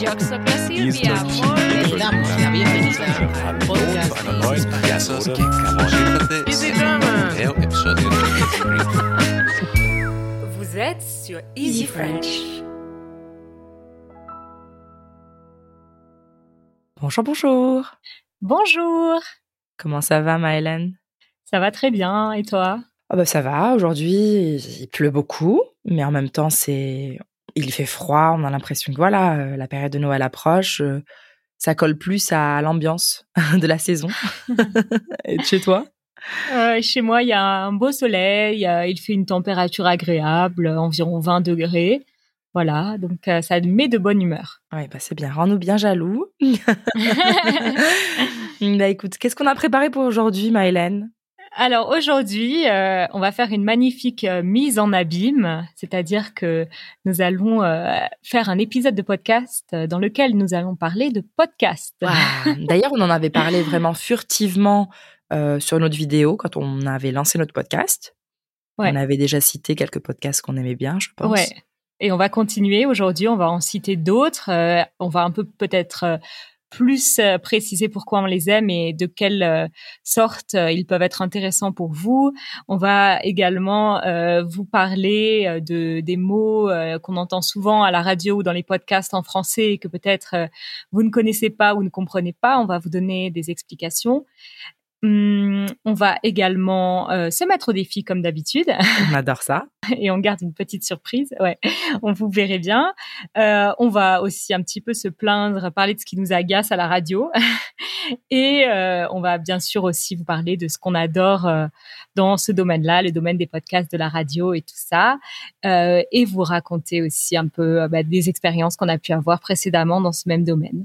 Yo Silvia, Hallo zu einer neuen Vous êtes sur Easy French. Bonjour, bonjour. Bonjour, Comment ça va, Maëlène ça va très bien. Et toi? Ah bah ça va. Aujourd'hui, il pleut beaucoup, mais en même temps, c'est il fait froid. On a l'impression que voilà, euh, la période de Noël approche. euh, Ça colle plus à l'ambiance de la saison. Et chez toi? Euh, Chez moi, il y a un beau soleil, il fait une température agréable, environ 20 degrés. Voilà, donc euh, ça met de bonne humeur. Ouais, bah c'est bien. Rends-nous bien jaloux. bah écoute, qu'est-ce qu'on a préparé pour aujourd'hui, Maëlène? Alors aujourd'hui, euh, on va faire une magnifique euh, mise en abîme, c'est-à-dire que nous allons euh, faire un épisode de podcast dans lequel nous allons parler de podcast. D'ailleurs, on en avait parlé vraiment furtivement sur notre vidéo quand on avait lancé notre podcast. Ouais. On avait déjà cité quelques podcasts qu'on aimait bien, je pense. Ouais. Et on va continuer aujourd'hui. On va en citer d'autres. On va un peu peut-être plus euh, préciser pourquoi on les aime et de quelle euh, sorte euh, ils peuvent être intéressants pour vous. On va également euh, vous parler de des mots euh, qu'on entend souvent à la radio ou dans les podcasts en français et que peut-être euh, vous ne connaissez pas ou ne comprenez pas. On va vous donner des explications. Hum, on va également euh, se mettre au défi comme d'habitude On adore ça. et on garde une petite surprise. Ouais, on vous verrez bien. Euh, on va aussi un petit peu se plaindre, parler de ce qui nous agace à la radio. et euh, on va bien sûr aussi vous parler de ce qu'on adore dans ce domaine-là, le domaine des podcasts, de la radio et tout ça. Et vous raconter aussi un peu bah, des expériences qu'on a pu avoir précédemment dans ce même domaine.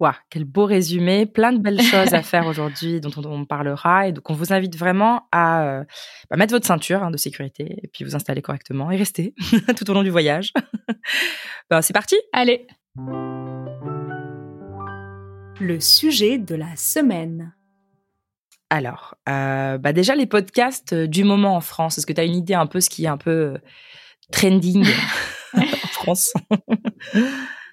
Waouh, quel beau résumé, plein de belles choses à faire aujourd'hui dont on, on parlera. Et donc, on vous invite vraiment à euh, bah, mettre votre ceinture hein, de sécurité et puis vous installer correctement et rester tout au long du voyage. Ben, c'est parti Allez. Le sujet de la semaine. Alors, euh, bah déjà les podcasts euh, du moment en France. Est-ce que tu as une idée un peu ce qui est un peu trending en France?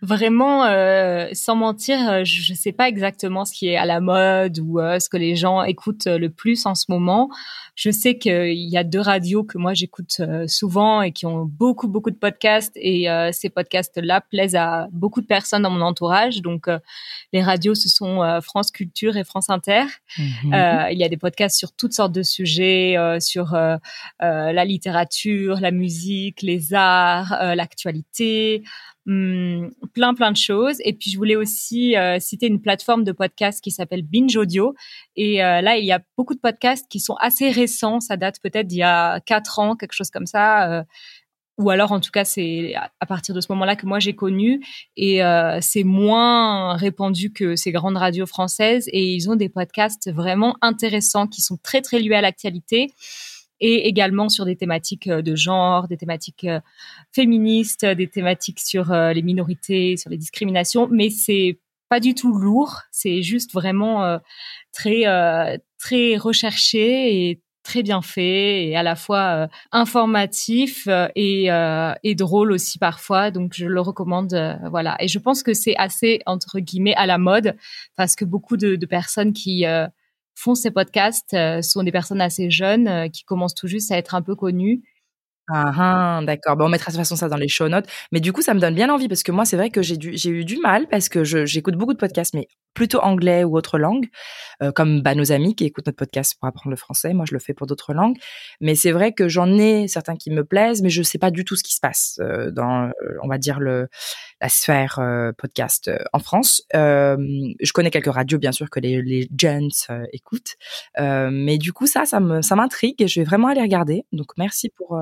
Vraiment, euh, sans mentir, euh, je ne sais pas exactement ce qui est à la mode ou euh, ce que les gens écoutent euh, le plus en ce moment. Je sais qu'il y a deux radios que moi j'écoute euh, souvent et qui ont beaucoup beaucoup de podcasts et euh, ces podcasts-là plaisent à beaucoup de personnes dans mon entourage. Donc euh, les radios, ce sont euh, France Culture et France Inter. Euh, il y a des podcasts sur toutes sortes de sujets, euh, sur euh, euh, la littérature, la musique, les arts, euh, l'actualité, hum, plein plein de choses. Et puis je voulais aussi euh, citer une plateforme de podcast qui s'appelle Binge Audio. Et euh, là, il y a beaucoup de podcasts qui sont assez récents. Ça date peut-être d'il y a quatre ans, quelque chose comme ça. euh, ou alors, en tout cas, c'est à- partir de ce moment-là que moi j'ai connu. Et c'est moins répandu que ces grandes radios françaises. Et ils ont des podcasts vraiment intéressants qui sont très, très liés à l'actualité. Et également sur des thématiques euh, de genre, des thématiques euh, féministes, des thématiques sur euh, les minorités, sur les discriminations. Mais c'est pas du tout lourd. C'est juste vraiment très, très recherché et très bien fait et à la fois informatif et, drôle aussi parfois. Donc je le recommande, voilà. Et je pense que c'est assez entre guillemets à la mode parce que beaucoup de, personnes qui font ces podcasts euh, sont des personnes assez jeunes euh, qui commencent tout juste à être un peu connues. Ah, ah, d'accord. Bon, on mettra de toute façon ça dans les show notes. Mais du coup, ça me donne bien envie parce que moi, c'est vrai que j'ai eu du mal parce que j'écoute beaucoup de podcasts, mais plutôt anglais ou autre langue, euh, comme bah, nos amis qui écoutent notre podcast pour apprendre le français. Moi, je le fais pour d'autres langues. Mais c'est vrai que j'en ai certains qui me plaisent, mais je sais pas du tout ce qui se passe euh, dans, euh, on va dire, le, la sphère podcast en France. Je connais quelques radios, bien sûr, que les, les gens écoutent. Mais du coup, ça, ça ça m'intrigue et je vais vraiment aller regarder. Donc, merci pour...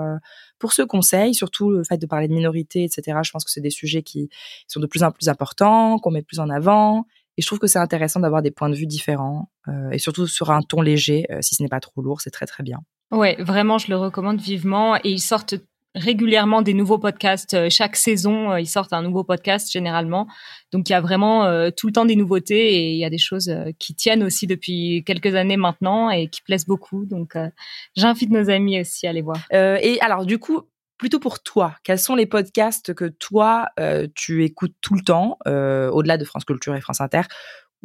pour ce conseil, surtout le fait de parler de minorité, etc. Je pense que c'est des sujets qui sont de plus en plus importants, qu'on met plus en avant. Et je trouve que c'est intéressant d'avoir des points de vue différents. euh, et surtout sur un ton léger, euh, si ce n'est pas trop lourd, c'est très très bien. Ouais, vraiment, je le recommande vivement. Et ils sortent régulièrement des nouveaux podcasts. Euh, Chaque saison, ils sortent un nouveau podcast généralement. Donc il y a vraiment euh, tout le temps des nouveautés et il y a des choses euh, qui tiennent aussi depuis quelques années maintenant et qui plaisent beaucoup. Donc euh, j'invite nos amis aussi à les voir. Et alors du coup, plutôt pour toi. Quels sont les podcasts que toi, euh, tu écoutes tout le temps, euh, au-delà de France Culture et France Inter,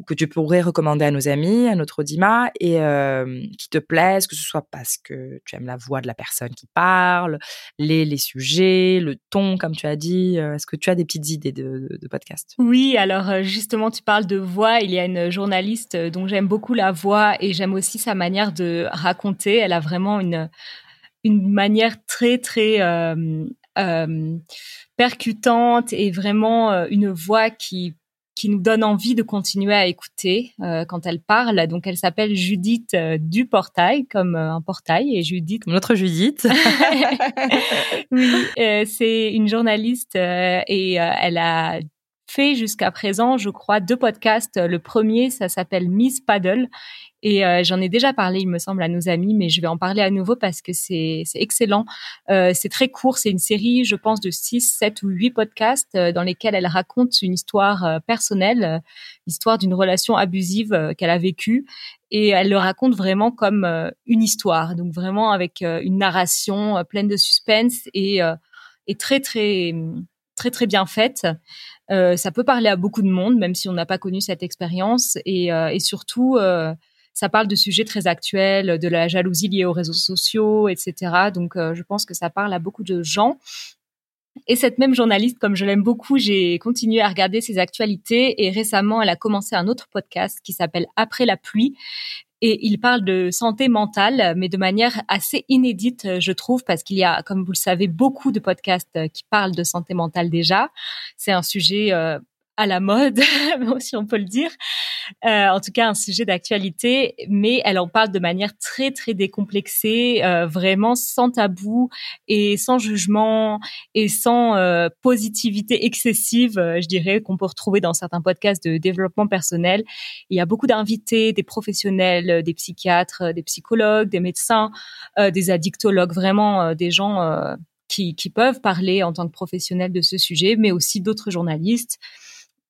que tu pourrais recommander à nos amis, à notre Audima, et euh, qui te plaisent, que ce soit parce que tu aimes la voix de la personne qui parle, les, les sujets, le ton, comme tu as dit. Est-ce que tu as des petites idées de, de podcasts? Oui, alors justement, tu parles de voix. Il y a une journaliste dont j'aime beaucoup la voix et j'aime aussi sa manière de raconter. Elle a vraiment une une manière très très euh, euh, percutante et vraiment euh, une voix qui qui nous donne envie de continuer à écouter euh, quand elle parle. Donc, elle s'appelle Judith euh, du Portail, comme euh, un portail, et Judith. Notre Judith. oui, c'est une journaliste et elle a fait jusqu'à présent, je crois, deux podcasts. Le premier, ça s'appelle Miss Paddle et euh, j'en ai déjà parlé, il me semble, à nos amis, mais je vais en parler à nouveau parce que c'est excellent. Euh, c'est très court, c'est une série, je pense, de 6, 7 ou 8 podcasts euh, dans lesquels elle raconte une histoire euh, personnelle, l'histoire d'une relation abusive qu'elle a vécue. Et elle le raconte vraiment comme une histoire, donc vraiment avec une narration pleine de suspense et, et très, très, très, très bien faite. Euh, ça peut parler à beaucoup de monde, même si on n'a pas connu cette expérience. Et, euh, surtout, euh, ça parle de sujets très actuels, de la jalousie liée aux réseaux sociaux, etc. Donc, je pense que ça parle à beaucoup de gens. Et cette même journaliste, comme je l'aime beaucoup, j'ai continué à regarder ses actualités et récemment, elle a commencé un autre podcast qui s'appelle Après la pluie. Et il parle de santé mentale, mais de manière assez inédite, je trouve, parce qu'il y a, comme vous le savez, beaucoup de podcasts qui parlent de santé mentale déjà. C'est un sujet euh, à la mode, si on peut le dire. Euh, en tout cas, un sujet d'actualité, mais elle en parle de manière très très décomplexée, euh, vraiment sans tabou et sans jugement et sans euh, positivité excessive, euh, je dirais, qu'on peut retrouver dans certains podcasts de développement personnel. Il y a beaucoup d'invités, des professionnels, des psychiatres, des psychologues, des médecins, euh, des addictologues, vraiment des gens qui, qui peuvent parler en tant que professionnels de ce sujet, mais aussi d'autres journalistes.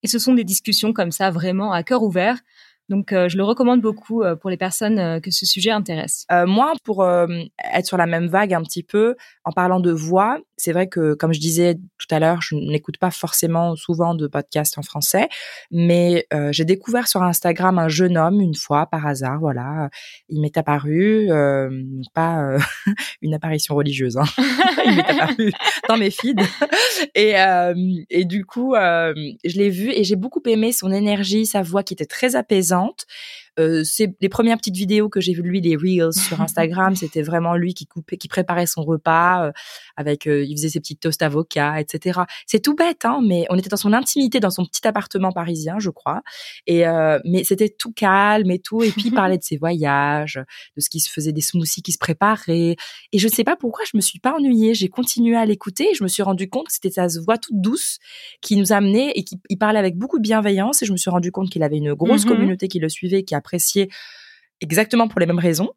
Et ce sont des discussions comme ça, vraiment à cœur ouvert. Donc, euh, je le recommande beaucoup euh, pour les personnes euh, que ce sujet intéresse. Moi, pour être sur la même vague un petit peu, en parlant de voix, c'est vrai que, comme je disais tout à l'heure, je n'écoute pas forcément souvent de podcasts en français, mais j'ai découvert sur Instagram un jeune homme une fois par hasard. Voilà, il m'est apparu, pas une apparition religieuse, hein. il m'est apparu dans mes feeds, et du coup, je l'ai vu et j'ai beaucoup aimé son énergie, sa voix qui était très apaisante présente euh, c'est les premières petites vidéos que j'ai vues de lui, les reels sur Instagram, c'était vraiment lui qui coupait, qui préparait son repas euh, avec, euh, il faisait ses petites toasts avocat, etc. C'est tout bête, hein, mais on était dans son intimité, dans son petit appartement parisien, je crois. Et mais c'était tout calme et tout. Et puis il parlait de ses voyages, de ce qui se faisait, des smoothies qui se préparaient. Et je ne sais pas pourquoi je me suis pas ennuyée. J'ai continué à l'écouter et je me suis rendu compte que c'était sa voix toute douce qui nous amenait et qui il parlait avec beaucoup de bienveillance. Et je me suis rendu compte qu'il avait une grosse Mhm. communauté qui le suivait, qui exactement pour les mêmes raisons.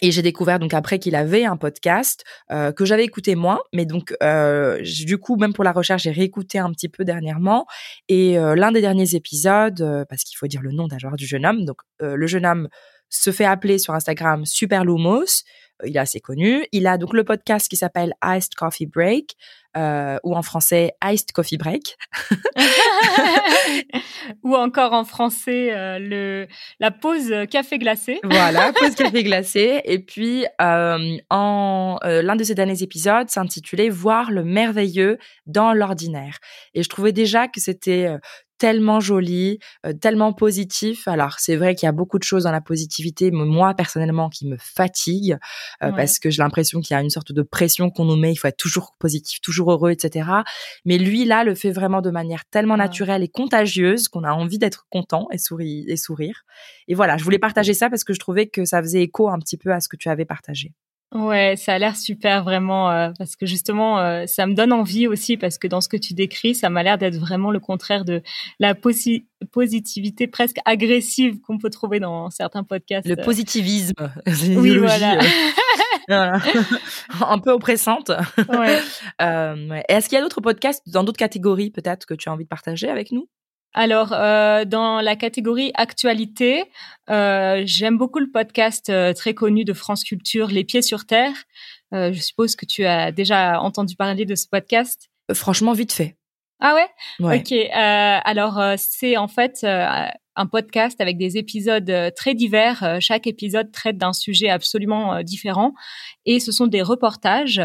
Et j'ai découvert donc après qu'il avait un podcast euh, que j'avais écouté moins, mais donc euh, du coup même pour la recherche j'ai réécouté un petit peu dernièrement. Et euh, l'un des derniers épisodes parce qu'il faut dire le nom d'ailleurs du jeune homme. Donc le jeune homme se fait appeler sur Instagram Super Lumos, il est assez connu, il a donc le podcast qui s'appelle Iced Coffee Break euh, ou en français Iced Coffee Break Ou encore en français, euh, le la pause café glacé. Voilà, pause café glacé. Et puis, euh, en l'un de ces derniers épisodes s'intitulait Voir le merveilleux dans l'ordinaire. Et je trouvais déjà que c'était tellement joli, euh, tellement positif. Alors, c'est vrai qu'il y a beaucoup de choses dans la positivité, mais moi, personnellement, qui me fatigue, euh, Ouais. parce que j'ai l'impression qu'il y a une sorte de pression qu'on nous met, il faut être toujours positif, toujours heureux, etc. Mais lui, là, le fait vraiment de manière tellement Ouais. naturelle et contagieuse qu'on a envie d'être content et, souri et sourire. Et voilà, je voulais partager ça parce que je trouvais que ça faisait écho un petit peu à ce que tu avais partagé. Ouais, ça a l'air super vraiment euh, parce que justement euh, ça me donne envie aussi parce que dans ce que tu décris, ça m'a l'air d'être vraiment le contraire de la posi- positivité presque agressive qu'on peut trouver dans certains podcasts. Le positivisme, c'est une Oui, voilà. euh, voilà. un peu oppressante. Ouais. Euh, ouais. Est-ce qu'il y a d'autres podcasts dans d'autres catégories peut-être que tu as envie de partager avec nous? Alors, euh, dans la catégorie actualité, euh, j'aime beaucoup le podcast euh, très connu de France Culture, Les Pieds sur Terre. Euh, je suppose que tu as déjà entendu parler de ce podcast. Euh, franchement, vite fait. Ah ouais, Ouais. Ok. Euh, alors euh, c'est en fait euh, un podcast avec des épisodes très divers. Chaque épisode traite d'un sujet absolument différent et ce sont des reportages.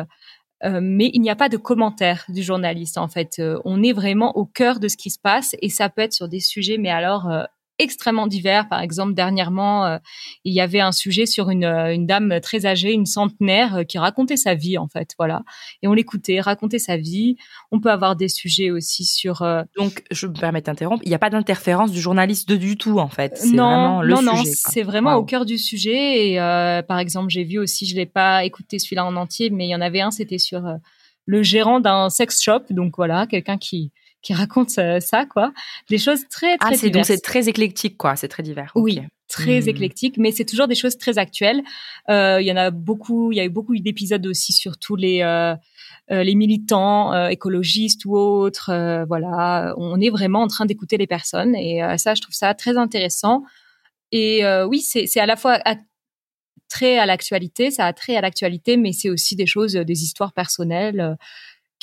Euh, mais il n'y a pas de commentaire du journaliste en fait. Euh, on est vraiment au cœur de ce qui se passe et ça peut être sur des sujets, mais alors euh, extrêmement divers. Par exemple, dernièrement, euh, il y avait un sujet sur une, euh, une dame très âgée, une centenaire, euh, qui racontait sa vie en fait, voilà. Et on l'écoutait raconter sa vie. On peut avoir des sujets aussi sur euh, Donc, je me permets d'interrompre. Il n'y a pas d'interférence du journaliste de- du tout, en fait. C'est non, vraiment le non, non, sujet. c'est vraiment au cœur du sujet. Et par exemple, j'ai vu aussi, je l'ai pas écouté celui-là en entier, mais il y en avait un, c'était sur le gérant d'un sex shop. Donc voilà, quelqu'un qui qui raconte euh, ça, quoi. Des choses très très Ah, c'est donc c'est très éclectique, quoi. C'est très divers. Oui, très Hmm. éclectique, mais c'est toujours des choses très actuelles. Euh, Il y en a beaucoup, il y a eu beaucoup d'épisodes aussi sur tous les euh, les militants écologistes ou autres. voilà, on est vraiment en train d'écouter les personnes et ça, je trouve ça très intéressant. Et oui, c'est à la fois à- très à l'actualité, ça a trait à l'actualité, mais c'est aussi des choses, des histoires personnelles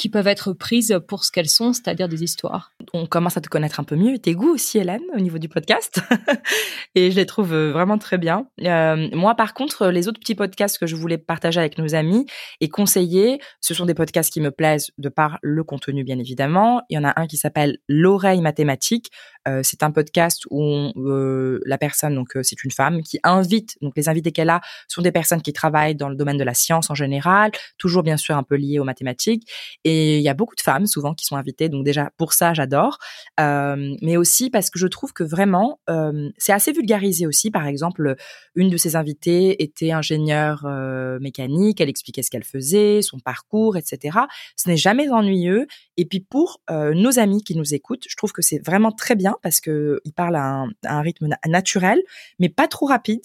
qui peuvent être prises pour ce qu'elles sont, c'est-à-dire des histoires. on commence à te connaître un peu mieux. Tes goûts aussi, Hélène, au niveau du podcast. et je les trouve euh, vraiment très bien. Euh, moi, par contre, les autres petits podcasts que je voulais partager avec nos amis et conseiller, ce sont des podcasts qui me plaisent de par le contenu, bien évidemment. Il y en a un qui s'appelle L'oreille mathématique. Euh, c'est un podcast où euh, la personne, donc euh, c'est une femme, qui invite, donc les invités qu'elle a sont des personnes qui travaillent dans le domaine de la science en général, toujours bien sûr un peu liées aux mathématiques. Et il y a beaucoup de femmes souvent qui sont invitées, donc déjà pour ça j'adore, mais aussi parce que je trouve que vraiment c'est assez vulgarisé aussi. Par exemple, une de ses invitées était ingénieure mécanique, elle expliquait ce qu'elle faisait, son parcours, etc. Ce n'est jamais ennuyeux. Et puis pour nos amis qui nous écoutent, je trouve que c'est vraiment très bien parce que ils parlent à un, rythme na- naturel, mais pas trop rapide.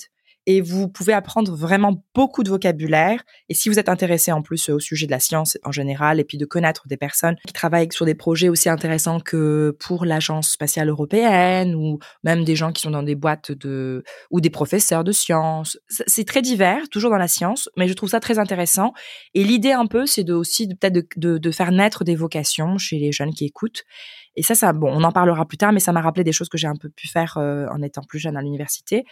Et vous pouvez apprendre vraiment beaucoup de vocabulaire et si vous êtes intéressé en plus au sujet de la science en général et puis de connaître des personnes qui travaillent sur des projets aussi intéressants que pour l'agence spatiale européenne ou même des gens qui sont dans des boîtes de ou des professeurs de sciences, c'est très divers, toujours dans la science, mais je trouve ça très intéressant. Et l'idée un peu, c'est de aussi peut-être de faire naître des vocations chez les jeunes qui écoutent. Et ça, ça, bon, on en parlera plus tard, mais ça m'a rappelé des choses que j'ai un peu pu faire euh, en étant plus jeune à l'université.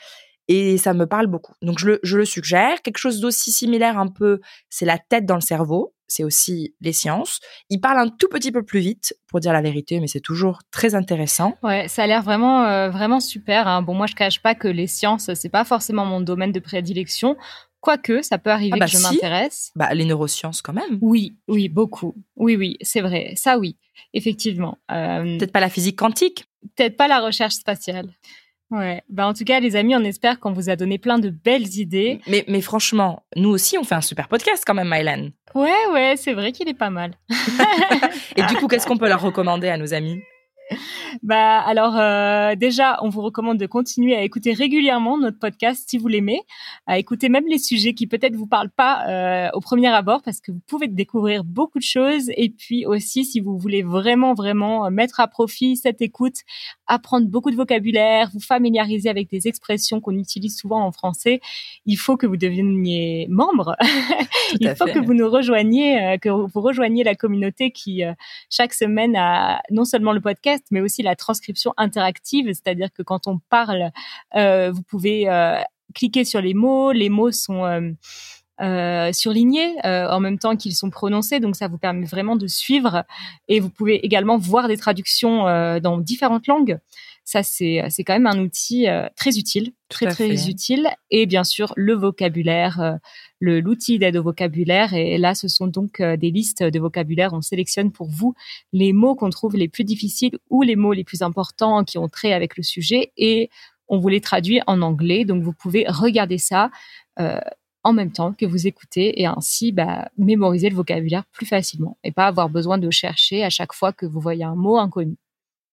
Et ça me parle beaucoup. Donc je le, je le suggère. Quelque chose d'aussi similaire un peu, c'est la tête dans le cerveau. C'est aussi les sciences. Il parle un tout petit peu plus vite, pour dire la vérité, mais c'est toujours très intéressant. Ouais, ça a l'air vraiment euh, vraiment super. hein. Bon, moi je cache pas que les sciences c'est pas forcément mon domaine de prédilection, quoique ça peut arriver Ah bah que je si. m'intéresse. Bah, les neurosciences quand même. Oui, oui, beaucoup. Oui, oui, c'est vrai. Ça, oui, effectivement. Euh, Peut-être pas la physique quantique. Peut-être pas la recherche spatiale. Ouais. Bah, en tout cas, les amis, on espère qu'on vous a donné plein de belles idées. Mais, mais franchement, nous aussi, on fait un super podcast quand même, Mylène. Ouais, ouais, c'est vrai qu'il est pas mal. Et du coup, qu'est-ce qu'on peut leur recommander à nos amis? Bah alors euh, déjà, on vous recommande de continuer à écouter régulièrement notre podcast si vous l'aimez, à écouter même les sujets qui peut-être vous parlent pas euh, au premier abord parce que vous pouvez découvrir beaucoup de choses et puis aussi si vous voulez vraiment vraiment euh, mettre à profit cette écoute, apprendre beaucoup de vocabulaire, vous familiariser avec des expressions qu'on utilise souvent en français, il faut que vous deveniez membre. il faut fait. que vous nous rejoigniez, euh, que vous rejoigniez la communauté qui euh, chaque semaine a non seulement le podcast, mais aussi la transcription interactive, c'est-à-dire que quand on parle, euh, vous pouvez euh, cliquer sur les mots, les mots sont euh, surlignés en même temps qu'ils sont prononcés, donc ça vous permet vraiment de suivre. Et vous pouvez également voir des traductions dans différentes langues. Ça, c'est c'est quand même un outil euh, très utile, très très fait. utile. Et bien sûr, le vocabulaire, euh, le l'outil d'aide au vocabulaire. Et là, ce sont donc euh, des listes de vocabulaire. On sélectionne pour vous les mots qu'on trouve les plus difficiles ou les mots les plus importants qui ont trait avec le sujet et on vous les traduit en anglais. Donc vous pouvez regarder ça euh, en même temps que vous écoutez et ainsi bah, mémoriser le vocabulaire plus facilement et pas avoir besoin de chercher à chaque fois que vous voyez un mot inconnu.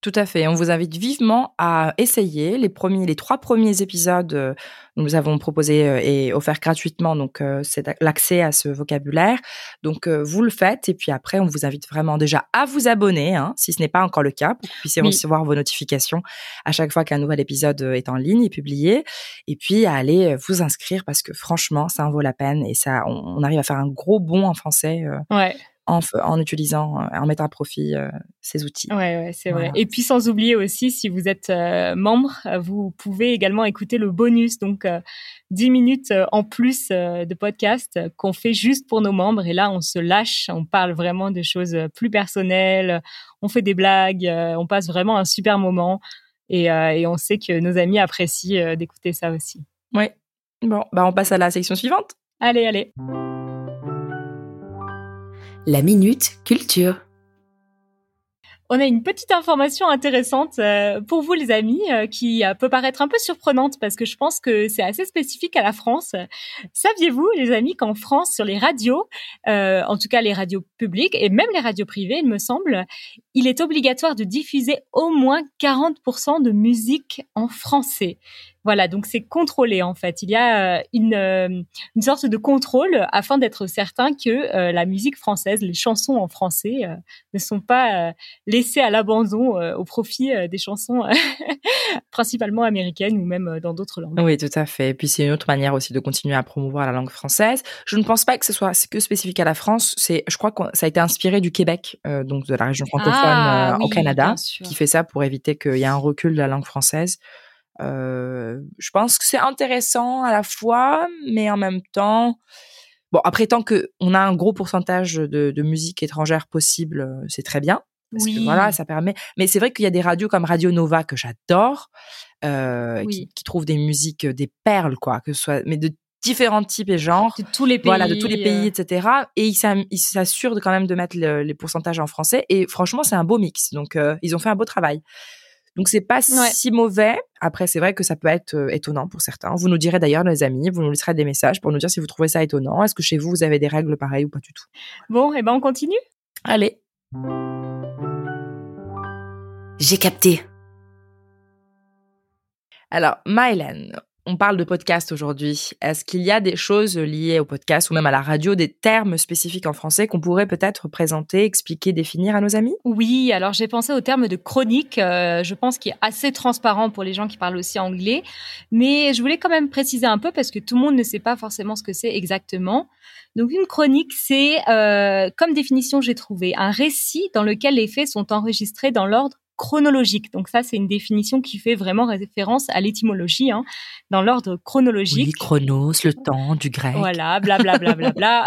Tout à fait. On vous invite vivement à essayer les premiers, les trois premiers épisodes. euh, Nous avons proposé euh, et offert gratuitement donc euh, c'est l'accès à ce vocabulaire. Donc vous le faites et puis après on vous invite vraiment déjà à vous abonner, hein, si ce n'est pas encore le cas, pour que vous puissiez Oui. recevoir vos notifications à chaque fois qu'un nouvel épisode est en ligne et publié. Et puis à aller vous inscrire parce que franchement ça en vaut la peine et ça on, on arrive à faire un gros bond en français euh, Ouais, en, utilisant, euh, en mettant à profit euh, ces outils. ouais, ouais, c'est Voilà. vrai. Et puis sans oublier aussi, si vous êtes euh, membre, vous pouvez également écouter le bonus, donc euh, 10 minutes en plus de podcast qu'on fait juste pour nos membres. Et là, on se lâche, on parle vraiment de choses plus personnelles, on fait des blagues, on passe vraiment un super moment. Et, et on sait que nos amis apprécient d'écouter ça aussi. Oui. Bon, bah on passe à la section suivante. Allez, allez. La minute culture. On a une petite information intéressante euh, pour vous, les amis, euh, qui euh, peut paraître un peu surprenante parce que je pense que c'est assez spécifique à la France. Saviez-vous, les amis, qu'en France, sur les radios, en tout cas les radios publiques et même les radios privées, il me semble, il est obligatoire de diffuser au moins 40% de musique en français? Voilà, donc c'est contrôlé en fait. Il y a euh, une, euh, une sorte de contrôle afin d'être certain que euh, la musique française, les chansons en français, ne sont pas laissées à l'abandon au profit des chansons principalement américaines ou même dans d'autres langues. Oui, tout à fait. Et puis c'est une autre manière aussi de continuer à promouvoir la langue française. Je ne pense pas que ce soit que spécifique à la France. C'est, je crois que ça a été inspiré du Québec, euh, donc de la région francophone Ah, euh, au Canada, qui fait ça pour éviter qu'il y ait un recul de la langue française. Euh, je pense que c'est intéressant à la fois, mais en même temps, bon après tant que on a un gros pourcentage de, de musique étrangère possible, euh, c'est très bien. Parce que Oui. voilà, ça permet. Mais c'est vrai qu'il y a des radios comme Radio Nova que j'adore, euh, Oui. qui, qui trouvent des musiques, des perles, quoi, que ce soit, mais de différents types et genres. De tous les pays. Voilà, de tous les pays, euh, etc. Et ils s'assurent quand même de mettre le- les pourcentages en français. Et franchement, c'est un beau mix. Donc, euh, ils ont fait un beau travail. Donc, c'est pas Ouais. si mauvais. Après, c'est vrai que ça peut être euh, étonnant pour certains. Vous nous direz d'ailleurs, les amis, vous nous laisserez des messages pour nous dire si vous trouvez ça étonnant. Est-ce que chez vous, vous avez des règles pareilles ou pas du tout? Bon, et ben on continue? Allez. J'ai capté. Alors, Mylène, on parle de podcast aujourd'hui. Est-ce qu'il y a des choses liées au podcast ou même à la radio, des termes spécifiques en français qu'on pourrait peut-être présenter, expliquer, définir à nos amis? Oui, alors j'ai pensé au terme de chronique, euh, je pense qu'il est assez transparent pour les gens qui parlent aussi anglais, mais je voulais quand même préciser un peu parce que tout le monde ne sait pas forcément ce que c'est exactement. Donc une chronique, c'est, euh, comme définition j'ai trouvé, un récit dans lequel les faits sont enregistrés dans l'ordre chronologique. Donc ça, c'est une définition qui fait vraiment référence à l'étymologie, hein, dans l'ordre chronologique. Oui, chronos, le temps, du grec. Voilà, blablabla. Bla, bla, bla,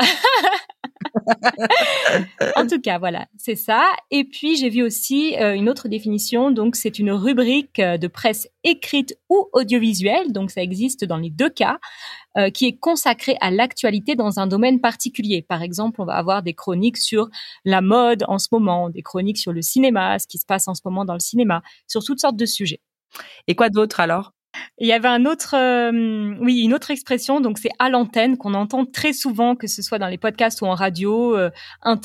en tout cas, voilà, c'est ça. Et puis, j'ai vu aussi euh, une autre définition. Donc, c'est une rubrique euh, de presse écrite ou audiovisuelle. Donc, ça existe dans les deux cas, euh, qui est consacrée à l'actualité dans un domaine particulier. Par exemple, on va avoir des chroniques sur la mode en ce moment, des chroniques sur le cinéma, ce qui se passe en ce moment dans le cinéma, sur toutes sortes de sujets. Et quoi d'autre alors? Il y avait un autre, euh, oui, une autre expression, donc c'est à l'antenne qu'on entend très souvent, que ce soit dans les podcasts ou en radio. Euh,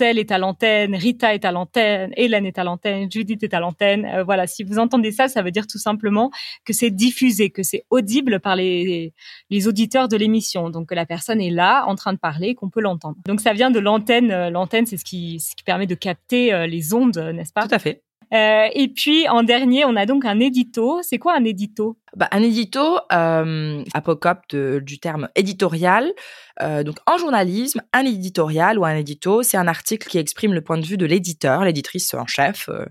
est à l'antenne, Rita est à l'antenne, Hélène est à l'antenne, Judith est à l'antenne. Euh, voilà, si vous entendez ça, ça veut dire tout simplement que c'est diffusé, que c'est audible par les, les auditeurs de l'émission. Donc que la personne est là, en train de parler, qu'on peut l'entendre. Donc ça vient de l'antenne. Euh, L'antenne, c'est ce qui, ce qui permet de capter les ondes, n'est-ce pas? Tout à fait. Euh, Et puis en dernier, on a donc un édito. C'est quoi un édito? Bah, un édito, euh, apocope de- du terme éditorial. Euh, donc, en journalisme, un éditorial ou un édito, c'est un article qui exprime le point de vue de l'éditeur, l'éditrice en chef, euh,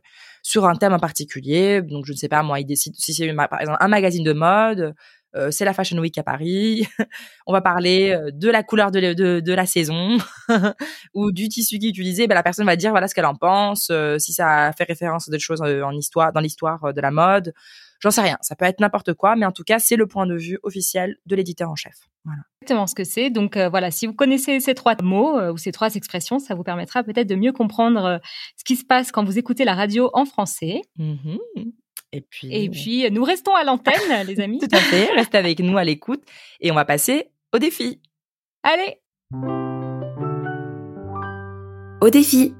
sur un thème en particulier. Donc, je ne sais pas, moi, il décide si c'est par exemple un magazine de mode. Euh, c'est la Fashion Week à Paris. On va parler euh, de la couleur de, la- de, de la saison ou du tissu qui est utilisé. Ben, la personne va dire voilà ce qu'elle en pense, euh, si ça fait référence à des choses en histoire, dans l'histoire de la mode. J'en sais rien. Ça peut être n'importe quoi, mais en tout cas, c'est le point de vue officiel de l'éditeur en chef. Voilà. exactement ce que c'est. Donc euh, voilà, si vous connaissez ces trois mots euh, ou ces trois expressions, ça vous permettra peut-être de mieux comprendre euh, ce qui se passe quand vous écoutez la radio en français. Mhm. Et puis, Et puis, nous restons à l'antenne, les amis. tout à fait, restez avec nous à l'écoute et on va passer au défi. Allez, Au défi.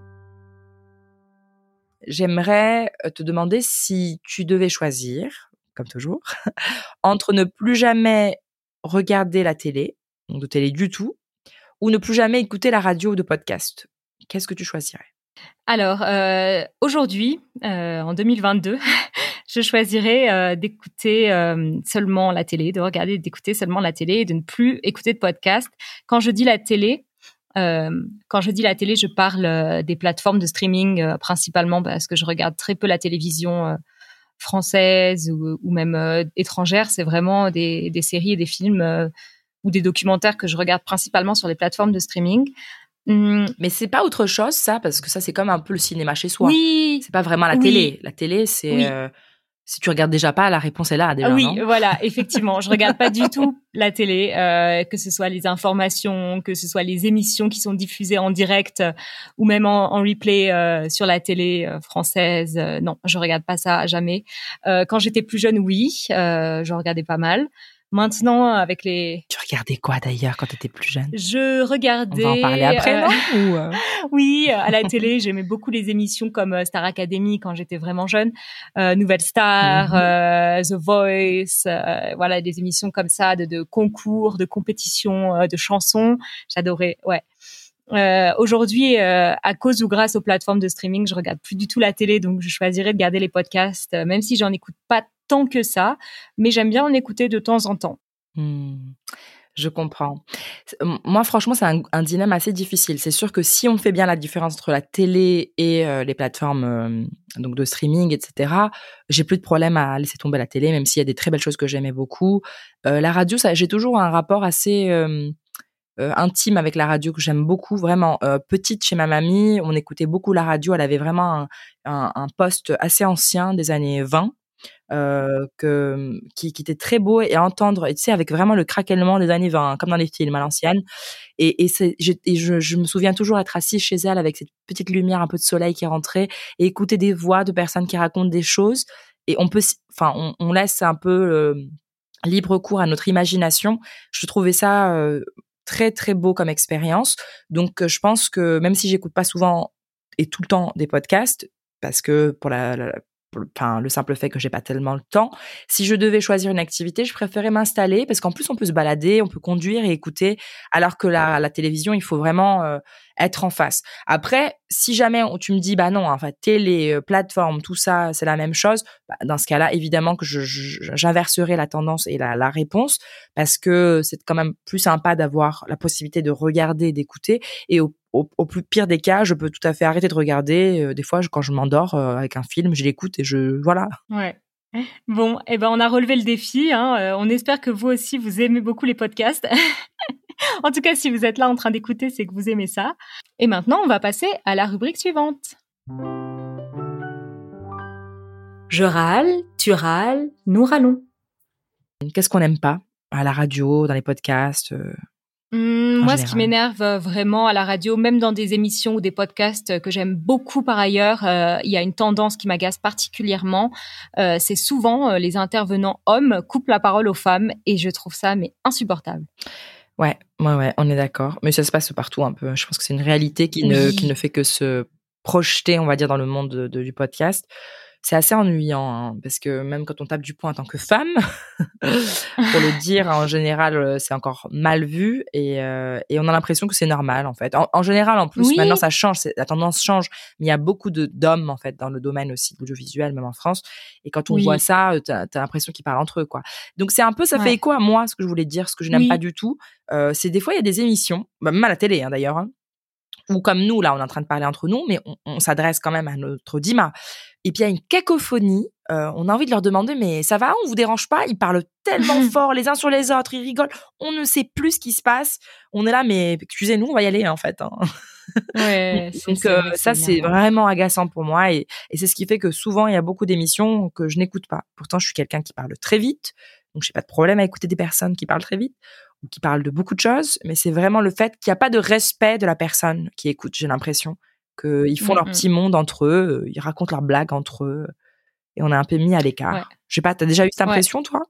j'aimerais euh, te demander si tu devais choisir, comme toujours, entre ne plus jamais regarder la télé, donc de télé du tout, ou ne plus jamais écouter la radio ou de podcast. Qu'est-ce que tu choisirais? Alors, euh, aujourd'hui, euh, en 2022, je choisirais euh, d'écouter euh, seulement la télé, de regarder, d'écouter seulement la télé et de ne plus écouter de podcast. Quand je dis la télé, euh, quand je dis la télé, je parle des plateformes de streaming principalement parce que je regarde très peu la télévision française ou, ou même étrangère. C'est vraiment des, des séries et des films ou des documentaires que je regarde principalement sur les plateformes de streaming. Hum, Mais c'est pas autre chose, ça, parce que ça, c'est comme un peu le cinéma chez soi. oui, C'est pas vraiment la Oui. télé. La télé, c'est Oui. euh, si tu regardes déjà pas, la réponse est là déjà. Oui, non voilà, effectivement. Je regarde pas du tout la télé, euh, que ce soit les informations, que ce soit les émissions qui sont diffusées en direct euh, ou même en, en replay euh, sur la télé euh, française. Euh, non, je regarde pas ça jamais. Euh, quand j'étais plus jeune, oui, euh, je regardais pas mal. Maintenant, avec les, Tu regardais quoi d'ailleurs quand tu étais plus jeune? Je On regardais. va en parler après, euh, non Ou, euh, oui, à la télé, j'aimais beaucoup les émissions comme euh, Star Academy quand j'étais vraiment jeune, euh, Nouvelle Star, Mhm. euh, The Voice, euh, voilà des émissions comme ça de, de concours, de compétitions, euh, de chansons. J'adorais, ouais. Euh, Aujourd'hui, euh, à cause ou grâce aux plateformes de streaming, je regarde plus du tout la télé, donc je choisirais de garder les podcasts, euh, même si j'en écoute pas tant que ça, mais j'aime bien en écouter de temps en temps. Hmm, je comprends. Moi, franchement, c'est un, un assez difficile. C'est sûr que si on fait bien la différence entre la télé et euh, les plateformes euh, donc de streaming, etc., j'ai plus de problème à laisser tomber la télé, même s'il y a des très belles choses que j'aimais beaucoup. Euh, la radio, j'ai toujours un rapport assez intime avec la radio que j'aime beaucoup. Vraiment, petite chez ma mamie, on écoutait beaucoup la radio. Elle avait vraiment un, poste assez ancien des années 20 euh, que, qui, était très beau et à entendre, et tu sais, avec vraiment le craquellement des années 20, comme dans les films à l'ancienne. Et, et, et je, je me souviens toujours être assise chez elle avec cette petite lumière, un peu de soleil qui rentrait, et écouter des voix de personnes qui racontent des choses. Et on peut, enfin, on, laisse un peu euh, libre cours à notre imagination. Je trouvais ça euh, très très beau comme expérience. Donc, euh, je pense que même si j'écoute pas souvent et tout le temps des podcasts, parce que pour la- pour le- enfin, le simple fait que j'ai pas tellement le temps. Si je devais choisir une activité, je préférais m'installer parce qu'en plus on peut se balader, on peut conduire et écouter, alors que la, la télévision, il faut vraiment euh, être en face. Après, si jamais tu me dis bah non, en fait, télé, euh, plateforme, tout ça, c'est la même chose, bah, dans ce cas-là, évidemment que je- je- j'inverserai la tendance et la, la réponse parce que c'est quand même plus sympa d'avoir la possibilité de regarder, d'écouter et au au, au plus pire des cas, je peux tout à fait arrêter de regarder. Euh, des fois, je- quand je m'endors euh, avec un film, je l'écoute et je voilà. Ouais. Bon, eh ben on a relevé le défi. Hein. Euh, on espère que vous aussi vous aimez beaucoup les podcasts. en tout cas, si vous êtes là en train d'écouter, c'est que vous aimez ça. Et maintenant, on va passer à la rubrique suivante. Je râle, tu râles, nous râlons. Qu'est-ce qu'on n'aime pas à la radio, dans les podcasts euh, En moi, ce qui m'énerve euh, vraiment à la radio, même dans des émissions ou des podcasts euh, que j'aime beaucoup par ailleurs, euh, il y a une tendance qui m'agace particulièrement. C'est souvent les intervenants hommes coupent la parole aux femmes et je trouve ça mais insupportable. Ouais, ouais, ouais, on est d'accord. Mais ça se passe partout un peu. Je pense que c'est une réalité qui ne Oui. qui ne fait que se projeter, on va dire, dans le monde de- de- du podcast. C'est assez ennuyant hein, parce que même quand on tape du poing en tant que femme, pour le dire en général, euh, c'est encore mal vu et, euh, et on a l'impression que c'est normal en fait. En, en général, en plus, Oui. maintenant ça change, la tendance change. Mais il y a beaucoup de d'hommes en fait dans le domaine aussi de l'audiovisuel, même en France. Et quand on Oui. voit ça, euh, t'as as, l'impression qu'ils parlent entre eux quoi. Donc c'est un peu, ça fait écho à moi ce que je voulais dire, ce que je n'aime Oui. pas du tout. Euh, c'est des fois il y a des émissions, bah, même à la télé hein, d'ailleurs. hein, ou comme nous, là, on est en train de parler entre nous, mais on, on s'adresse quand même à notre audimat. Et puis, il y a une cacophonie. euh, on a envie de leur demander, mais ça va, on vous dérange pas? Ils parlent tellement fort les uns sur les autres, ils rigolent. On ne sait plus ce qui se passe. On est là, mais excusez-nous, on va y aller, en fait. hein. Ouais, Donc, euh, ça, c'est vraiment agaçant pour moi. Et, et c'est ce qui fait que souvent, il y a beaucoup d'émissions que je n'écoute pas. Pourtant, je suis quelqu'un qui parle très vite. Donc, j'ai pas de problème à écouter des personnes qui parlent très vite qui parlent de beaucoup de choses. Mais c'est vraiment le fait qu'il n'y a pas de respect de la personne qui écoute. J'ai l'impression qu'ils font leur Mhm. petit monde entre eux. euh, Ils racontent leurs blagues entre eux. Et on est un peu mis à l'écart. Ouais. Je sais pas, t'as déjà eu cette Ouais. impression, toi?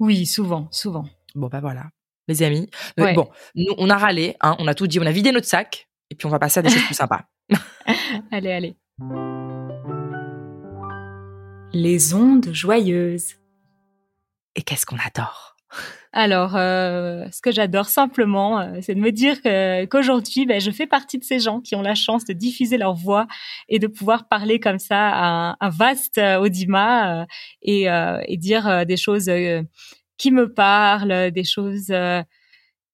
Oui, souvent, souvent. Bon, bah voilà. Les amis. Mais Ouais. Bon, nous, on a râlé, hein, on a tout dit, on a vidé notre sac. Et puis, on va passer à des choses plus sympas. Allez, allez. Les ondes joyeuses. Et qu'est-ce qu'on adore? Alors, euh, ce que j'adore simplement, euh, c'est de me dire qu'aujourd'hui, ben, je fais partie de ces gens qui ont la chance de diffuser leur voix et de pouvoir parler comme ça à un, vaste euh, audimat euh, et, euh, et dire des choses qui me parlent, des choses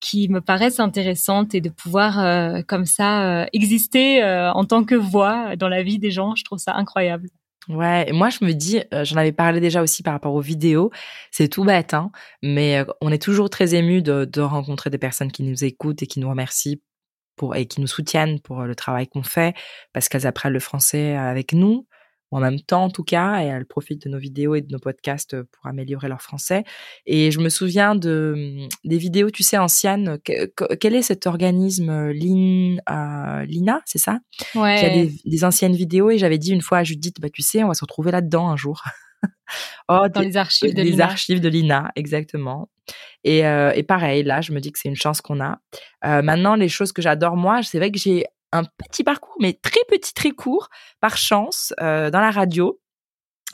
qui me paraissent intéressantes et de pouvoir comme ça exister en tant que voix dans la vie des gens. Je trouve ça incroyable. Ouais, et moi je me dis, euh, j'en avais parlé déjà aussi par rapport aux vidéos, c'est tout bête, hein, mais euh, on est toujours très ému de, de rencontrer des personnes qui nous écoutent et qui nous remercient pour et qui nous soutiennent pour euh, le travail qu'on fait, parce qu'elles apprennent le français avec nous, ou en même temps en tout cas, et elles profitent de nos vidéos et de nos podcasts pour améliorer leur français. Et je me souviens de des vidéos, tu sais, anciennes. Que- que- quel est cet organisme, euh, Lin, euh, Lina, c'est ça? Ouais. qui a des, des anciennes vidéos et j'avais dit une fois à Judith, bah tu sais, on va se retrouver là-dedans un jour. oh, dans des, les archives de des l'INA. archives de l'INA, exactement. Et, euh, et pareil, là, je me dis que c'est une chance qu'on a. Euh, maintenant, les choses que j'adore, moi, c'est vrai que j'ai un petit parcours, mais très petit, très court, par chance, euh, dans la radio.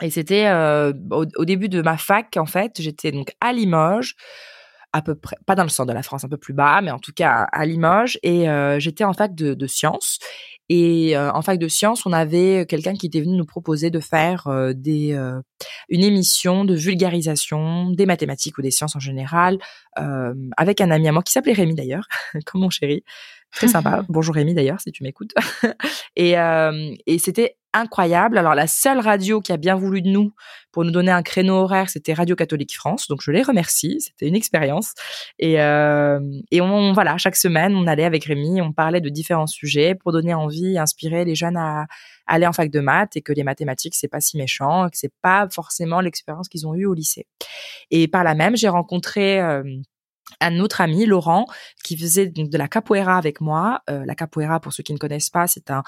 Et c'était euh, au, début de ma fac, en fait, j'étais donc à Limoges, à peu près, pas dans le centre de la France, un peu plus bas, mais en tout cas à Limoges, et euh, j'étais en fac de, sciences. Et en fac de sciences, on avait quelqu'un qui était venu nous proposer de faire des une émission de vulgarisation des mathématiques ou des sciences en général avec un ami à moi qui s'appelait Rémi d'ailleurs, comme mon chéri. Très sympa. Bonjour Rémi d'ailleurs si tu m'écoutes. et euh, et c'était incroyable. Alors la seule radio qui a bien voulu de nous pour nous donner un créneau horaire, c'était Radio Catholique France. Donc je les remercie. C'était une expérience. Et euh, et on voilà chaque semaine on allait avec Rémi, on parlait de différents sujets pour donner envie, inspirer les jeunes à aller en fac de maths et que les mathématiques c'est pas si méchant, que c'est pas forcément l'expérience qu'ils ont eue au lycée. Et par là même, j'ai rencontré euh, un autre ami, Laurent, qui faisait de la capoeira avec moi. Euh, la capoeira, pour ceux qui ne connaissent pas, c'est un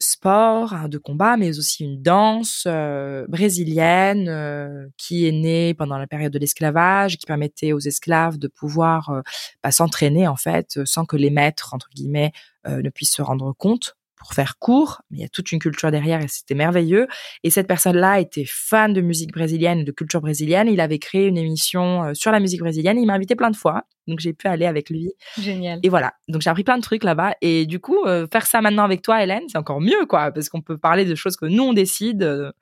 sport de combat, mais aussi une danse euh, brésilienne euh, qui est née pendant la période de l'esclavage, qui permettait aux esclaves de pouvoir bah, s'entraîner en fait sans que les maîtres entre guillemets ne puissent se rendre compte pour faire court, mais il y a toute une culture derrière et c'était merveilleux. Et cette personne-là était fan de musique brésilienne, de culture brésilienne. Il avait créé une émission euh, sur la musique brésilienne. Il m'a invité plein de fois, donc j'ai pu aller avec lui. Génial. Et voilà, donc j'ai appris plein de trucs là-bas. Et du coup, euh, faire ça maintenant avec toi, Hélène, c'est encore mieux, quoi, parce qu'on peut parler de choses que nous on décide, euh, euh,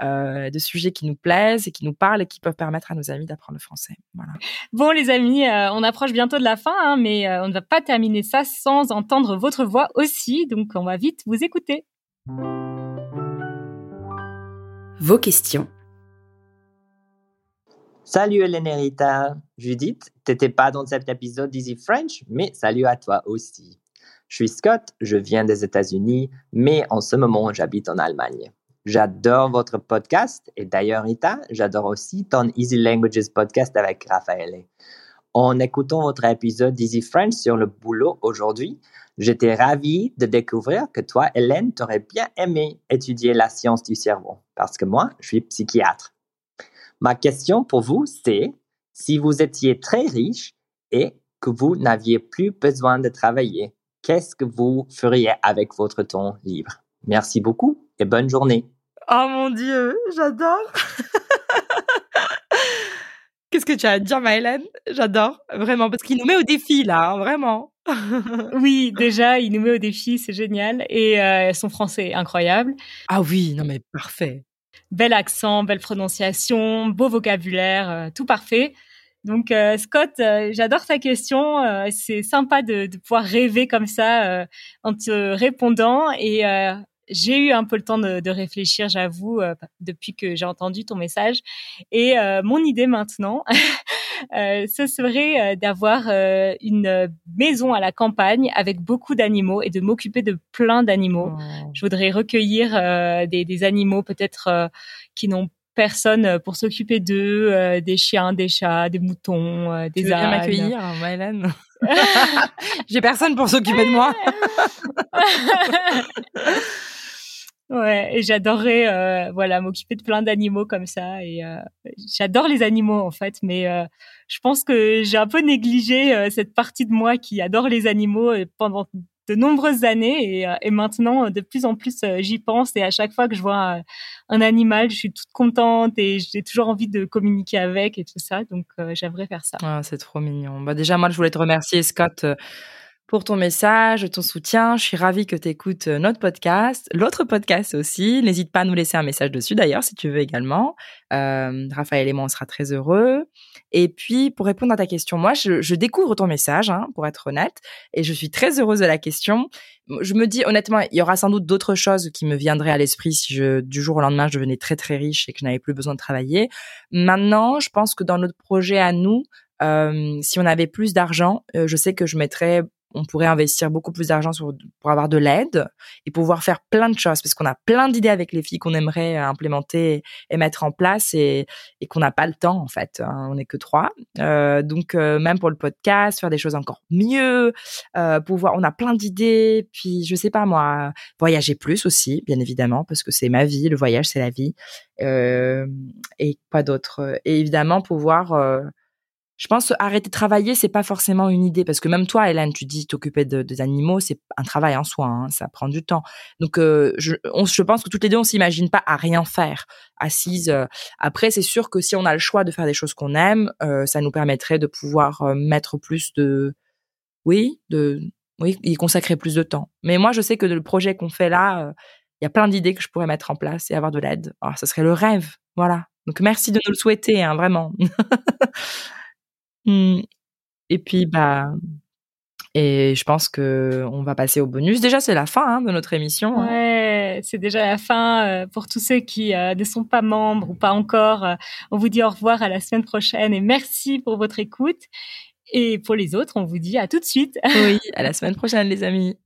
de sujets qui nous plaisent et qui nous parlent et qui peuvent permettre à nos amis d'apprendre le français. Voilà. Bon, les amis, euh, on approche bientôt de la fin, hein, mais euh, on ne va pas terminer ça sans entendre votre voix aussi. Donc, on va vite vous écouter. Vos questions. Salut Hélène. Judith, t'étais pas dans cet épisode d'Easy French, mais salut à toi aussi. Je suis Scott, je viens des États-Unis, mais en ce moment j'habite en Allemagne. J'adore votre podcast et d'ailleurs Rita, j'adore aussi ton Easy Languages podcast avec Raphaël. En écoutant votre épisode d'Easy French sur le boulot aujourd'hui, j'étais ravi de découvrir que toi, Hélène, t'aurais bien aimé étudier la science du cerveau parce que moi, je suis psychiatre. Ma question pour vous, c'est si vous étiez très riche et que vous n'aviez plus besoin de travailler, qu'est-ce que vous feriez avec votre temps libre? Merci beaucoup et bonne journée. Oh mon dieu, j'adore. Qu'est-ce que tu as à dire, ma Hélène J'adore, vraiment, parce qu'il nous met au défi là, hein, vraiment. Oui, déjà, il nous met au défi, c'est génial. Et euh, son français est incroyable. ah oui, non mais parfait. Bel accent, belle prononciation, beau vocabulaire, euh, tout parfait. Donc, euh, Scott, euh, j'adore ta question. Euh, c'est sympa de, de pouvoir rêver comme ça euh, en te répondant. Et euh, j'ai eu un peu le temps de, de réfléchir, j'avoue, euh, depuis que j'ai entendu ton message. Et euh, mon idée maintenant, euh, ce serait d'avoir une maison à la campagne avec beaucoup d'animaux et de m'occuper de plein d'animaux. Je voudrais recueillir des, des animaux peut-être qui n'ont personne pour s'occuper d'eux, des chiens, des chats, des moutons, des Tu veux bien ânes. m'accueillir, ma Hélène? J'ai personne pour s'occuper de moi. ouais, et j'adorerais euh, voilà m'occuper de plein d'animaux comme ça. Et euh, j'adore les animaux en fait, mais euh, je pense que j'ai un peu négligé cette partie de moi qui adore les animaux pendant de nombreuses années et, et maintenant de plus en plus j'y pense et à chaque fois que je vois un animal, je suis toute contente et j'ai toujours envie de communiquer avec et tout ça. Donc j'aimerais faire ça. Ah, c'est trop mignon. Bah déjà moi je voulais te remercier Scott pour ton message, ton soutien. Je suis ravie que tu écoutes euh, notre podcast, l'autre podcast aussi. N'hésite pas à nous laisser un message dessus d'ailleurs si tu veux également. Euh, Raphaël et moi, on sera très heureux. Et puis, pour répondre à ta question, moi, je, je découvre ton message, hein, pour être honnête, et je suis très heureuse de la question. Je me dis honnêtement, il y aura sans doute d'autres choses qui me viendraient à l'esprit si je, du jour au lendemain, je devenais très très riche et que je n'avais plus besoin de travailler. Maintenant, je pense que dans notre projet à nous, euh, si on avait plus d'argent, euh, je sais que je mettrais on pourrait investir beaucoup plus d'argent pour avoir de l'aide et pouvoir faire plein de choses parce qu'on a plein d'idées avec les filles qu'on aimerait euh, implémenter et mettre en place et, qu'on n'a pas le temps en fait. Hein, on n'est que trois, euh, donc euh, même pour le podcast, faire des choses encore mieux, pouvoir. On a plein d'idées. Puis je sais pas moi, voyager plus aussi, bien évidemment parce que c'est ma vie. Le voyage c'est la vie. Et quoi d'autre? Et évidemment pouvoir je pense arrêter de travailler, c'est pas forcément une idée parce que même toi, Hélène, tu dis t'occuper de, des animaux, c'est un travail en soi, hein, ça prend du temps. Donc, euh, je, je pense que toutes les deux, on s'imagine pas à rien faire, assise. Euh. Après, c'est sûr que si on a le choix de faire des choses qu'on aime, euh, ça nous permettrait de pouvoir mettre plus de, oui, de, oui, y consacrer plus de temps. Mais moi, je sais que le projet qu'on fait là, il y a plein d'idées que je pourrais mettre en place et avoir de l'aide. Oh, ça serait le rêve, voilà. Donc, merci de nous le souhaiter, hein, vraiment. Mmh. Et puis, bah, et je pense que on va passer au bonus. Déjà, c'est la fin hein, de notre émission. Hein. Ouais, c'est déjà la fin. Euh, pour tous ceux qui euh, ne sont pas membres ou pas encore, euh, on vous dit au revoir à la semaine prochaine et merci pour votre écoute. Et pour les autres, on vous dit à tout de suite. Oui, à la semaine prochaine, les amis.